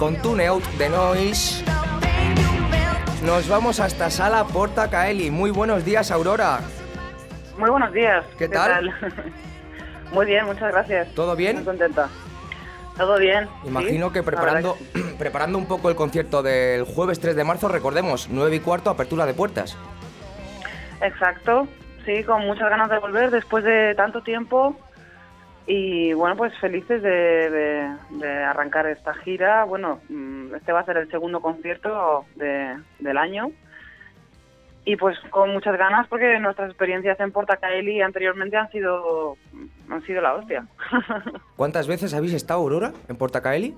Con Tune Out de Noise nos vamos hasta Sala Porta Caeli. Muy buenos días, Aurora. Muy buenos días. ¿Qué tal? Muy bien, muchas gracias. ¿Todo bien? Muy contenta. Todo bien. Imagino sí, que preparando, que preparando un poco el concierto del jueves 3 de marzo, recordemos, 9 y cuarto, apertura de puertas. Exacto. Sí, con muchas ganas de volver después de tanto tiempo. Y bueno, pues felices de, de- de arrancar esta gira. Bueno, mm, este va a ser el segundo concierto de- del año. Y pues con muchas ganas porque nuestras experiencias en Portacaeli anteriormente han sido, han sido la hostia. ¿Cuántas veces habéis estado, Aurora, en Porta Caeli?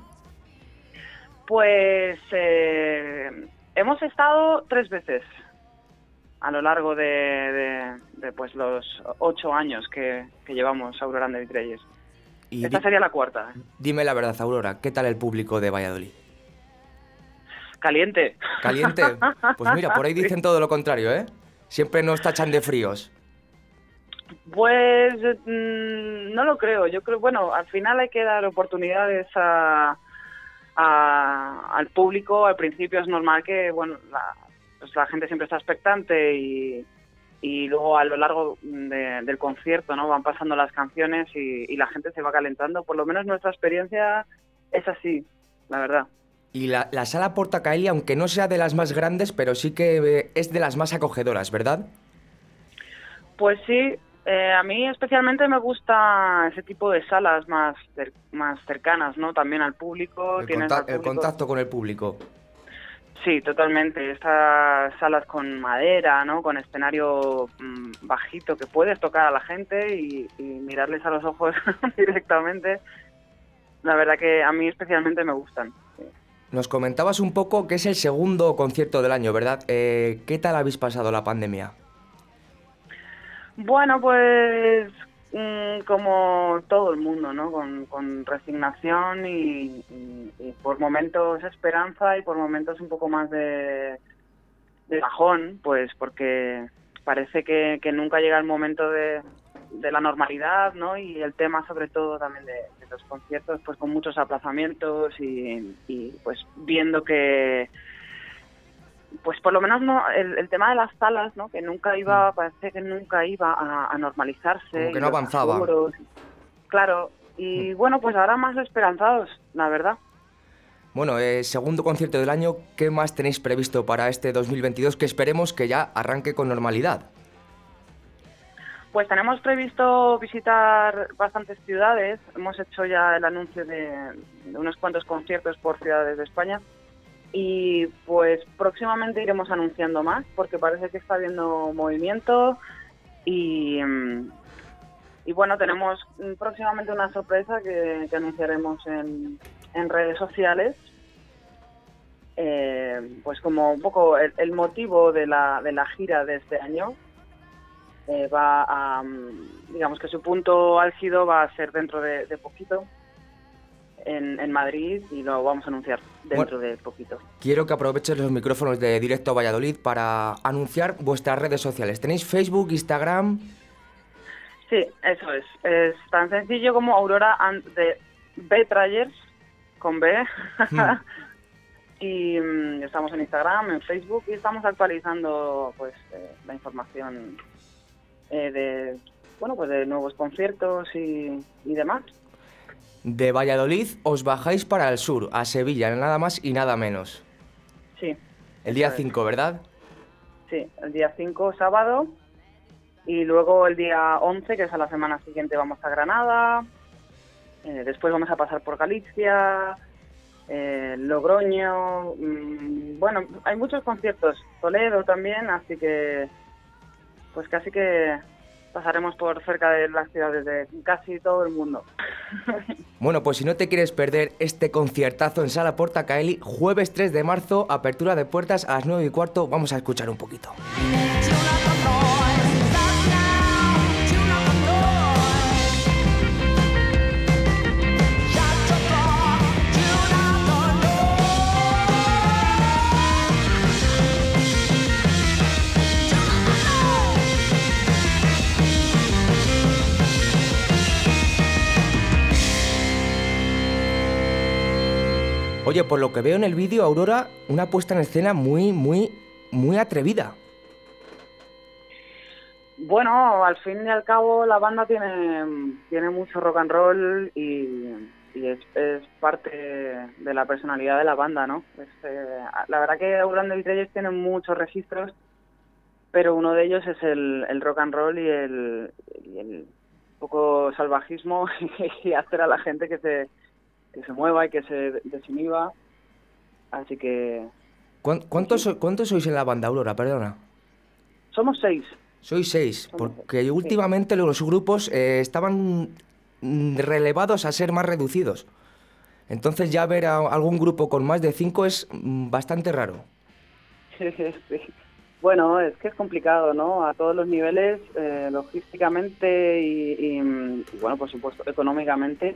Pues eh, hemos estado tres veces a lo largo de, de- de, pues los ocho años que, que llevamos Aurora de Vitreyes. Y Esta sería la cuarta. dime la verdad, Aurora, ¿qué tal el público de Valladolid? Caliente. ¿Caliente? Pues mira, por ahí dicen todo lo contrario, ¿eh? Siempre nos tachan de fríos. Pues mm, no lo creo. Yo creo, bueno, al final hay que dar oportunidades a, a- al público. Al principio es normal que, bueno, la, pues la gente siempre está expectante y, y luego a lo largo de- del concierto, ¿no? Van pasando las canciones y, y la gente se va calentando. Por lo menos nuestra experiencia es así, la verdad. Y la, la sala Porta Caeli, aunque no sea de las más grandes, pero sí que eh, es de las más acogedoras, ¿verdad? Pues sí, eh, a mí especialmente me gusta ese tipo de salas más más cercanas, ¿no? También al público. El, tienes conta- al el público- contacto con el público. Sí, totalmente. Estas salas con madera, ¿no? Con escenario mm, bajito que puedes tocar a la gente y, y mirarles a los ojos directamente. La verdad que a mí especialmente me gustan. sí. Nos comentabas un poco que es el segundo concierto del año, ¿verdad? Eh, ¿Qué tal habéis pasado la pandemia? Bueno, pues mm, como todo el mundo, ¿no? Con, con resignación y por momentos esperanza y por momentos un poco más de, de bajón, pues porque parece que, que nunca llega el momento de, de la normalidad, ¿no? Y el tema sobre todo también de, de los conciertos, pues con muchos aplazamientos y, y, pues viendo que pues por lo menos no el, el tema de las salas no que nunca iba parece que nunca iba a, a normalizarse Como que no avanzaba. claro y bueno pues ahora más esperanzados la verdad Bueno, eh, segundo concierto del año, ¿qué más tenéis previsto para este 2022 que esperemos que ya arranque con normalidad? Pues tenemos previsto visitar bastantes ciudades. Hemos hecho ya el anuncio de, de unos cuantos conciertos por ciudades de España. Y pues próximamente iremos anunciando más porque parece que está habiendo movimiento. Y, mm, y bueno, tenemos mm, próximamente una sorpresa que, anunciaremos en, en redes sociales. Eh, pues como un poco el, motivo de la, de la gira de este año eh, va a, mm, digamos que su punto álgido va a ser dentro de, de poquito en, en Madrid y lo vamos a anunciar dentro de poquito. Quiero que aproveches los micrófonos de Directo Valladolid para anunciar vuestras redes sociales. ¿Tenéis Facebook, Instagram? Sí, eso es. Es tan sencillo como Aurora and the Betrayers con B. Hmm. y mm, estamos en Instagram, en Facebook y estamos actualizando pues eh, la información eh, de bueno pues de nuevos conciertos y, y demás. De Valladolid os bajáis para el sur, a Sevilla, nada más y nada menos. Sí, El día Eso es. 5, ¿verdad? sí, el día 5 sábado y luego el día 11 que es a la semana siguiente vamos a Granada. Eh, después vamos a pasar por Galicia, eh, Logroño, mm, bueno, hay muchos conciertos, Toledo también, así que pues casi que pasaremos por cerca de las ciudades de casi todo el mundo. Bueno, pues si no te quieres perder este conciertazo en Sala Porta Caeli, jueves 3 de marzo, apertura de puertas a las 9 y cuarto, vamos a escuchar un poquito. Oye, por lo que veo en el vídeo, Aurora, una puesta en escena muy, muy, muy atrevida. Bueno, al fin y al cabo la banda tiene, tiene mucho rock and roll y, y es, parte de la personalidad de la banda, ¿no? Es, eh, la verdad que Grande Vitrelles tiene muchos registros, pero uno de ellos es el, el rock and roll y el, y el poco salvajismo y hacer a la gente que se, que se mueva y que se desinhiba. Así que ¿Cuán- ¿Cuántos, cuántos sois en la banda, Aurora? Perdona. somos seis. Sois seis, Somos porque seis, sí. últimamente los grupos eh, estaban mm, relevados a ser más reducidos. Entonces ya ver a algún grupo con más de cinco es mm, bastante raro. Sí. Bueno, es que es complicado, ¿no? A todos los niveles, eh, logísticamente y, mm, y, bueno, por supuesto, económicamente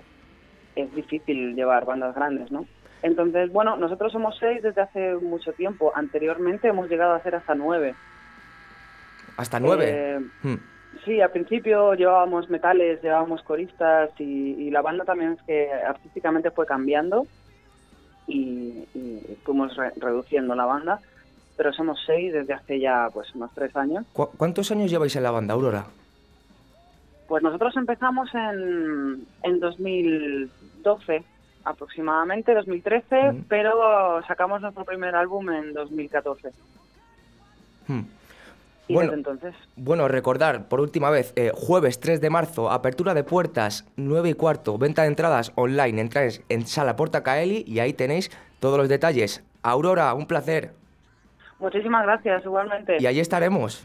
es difícil llevar bandas grandes, ¿no? Entonces, bueno, nosotros somos seis desde hace mucho tiempo. Anteriormente hemos llegado a ser hasta nueve. Hasta nueve. Eh, Hmm. Sí, al principio llevábamos metales, llevábamos coristas y, y la banda también es que artísticamente fue cambiando y, y fuimos re- reduciendo la banda, pero somos seis desde hace ya pues unos tres años. ¿Cu- ¿Cuántos años lleváis en la banda, Aurora? Pues nosotros empezamos en, en 2012 aproximadamente, 2013, Mm. pero sacamos nuestro primer álbum en 2014 Hmm. y Bueno. desde entonces Bueno, recordar por última vez, eh, jueves 3 de marzo, apertura de puertas, 9 y cuarto, venta de entradas online, entráis en Sala Porta Caeli y ahí tenéis todos los detalles. Aurora, un placer. Muchísimas gracias, igualmente. Y allí estaremos.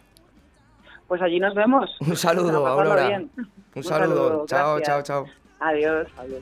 Pues allí nos vemos. Un saludo, Aurora. bien. Un saludo. Chao, gracias. chao, chao. Adiós, adiós.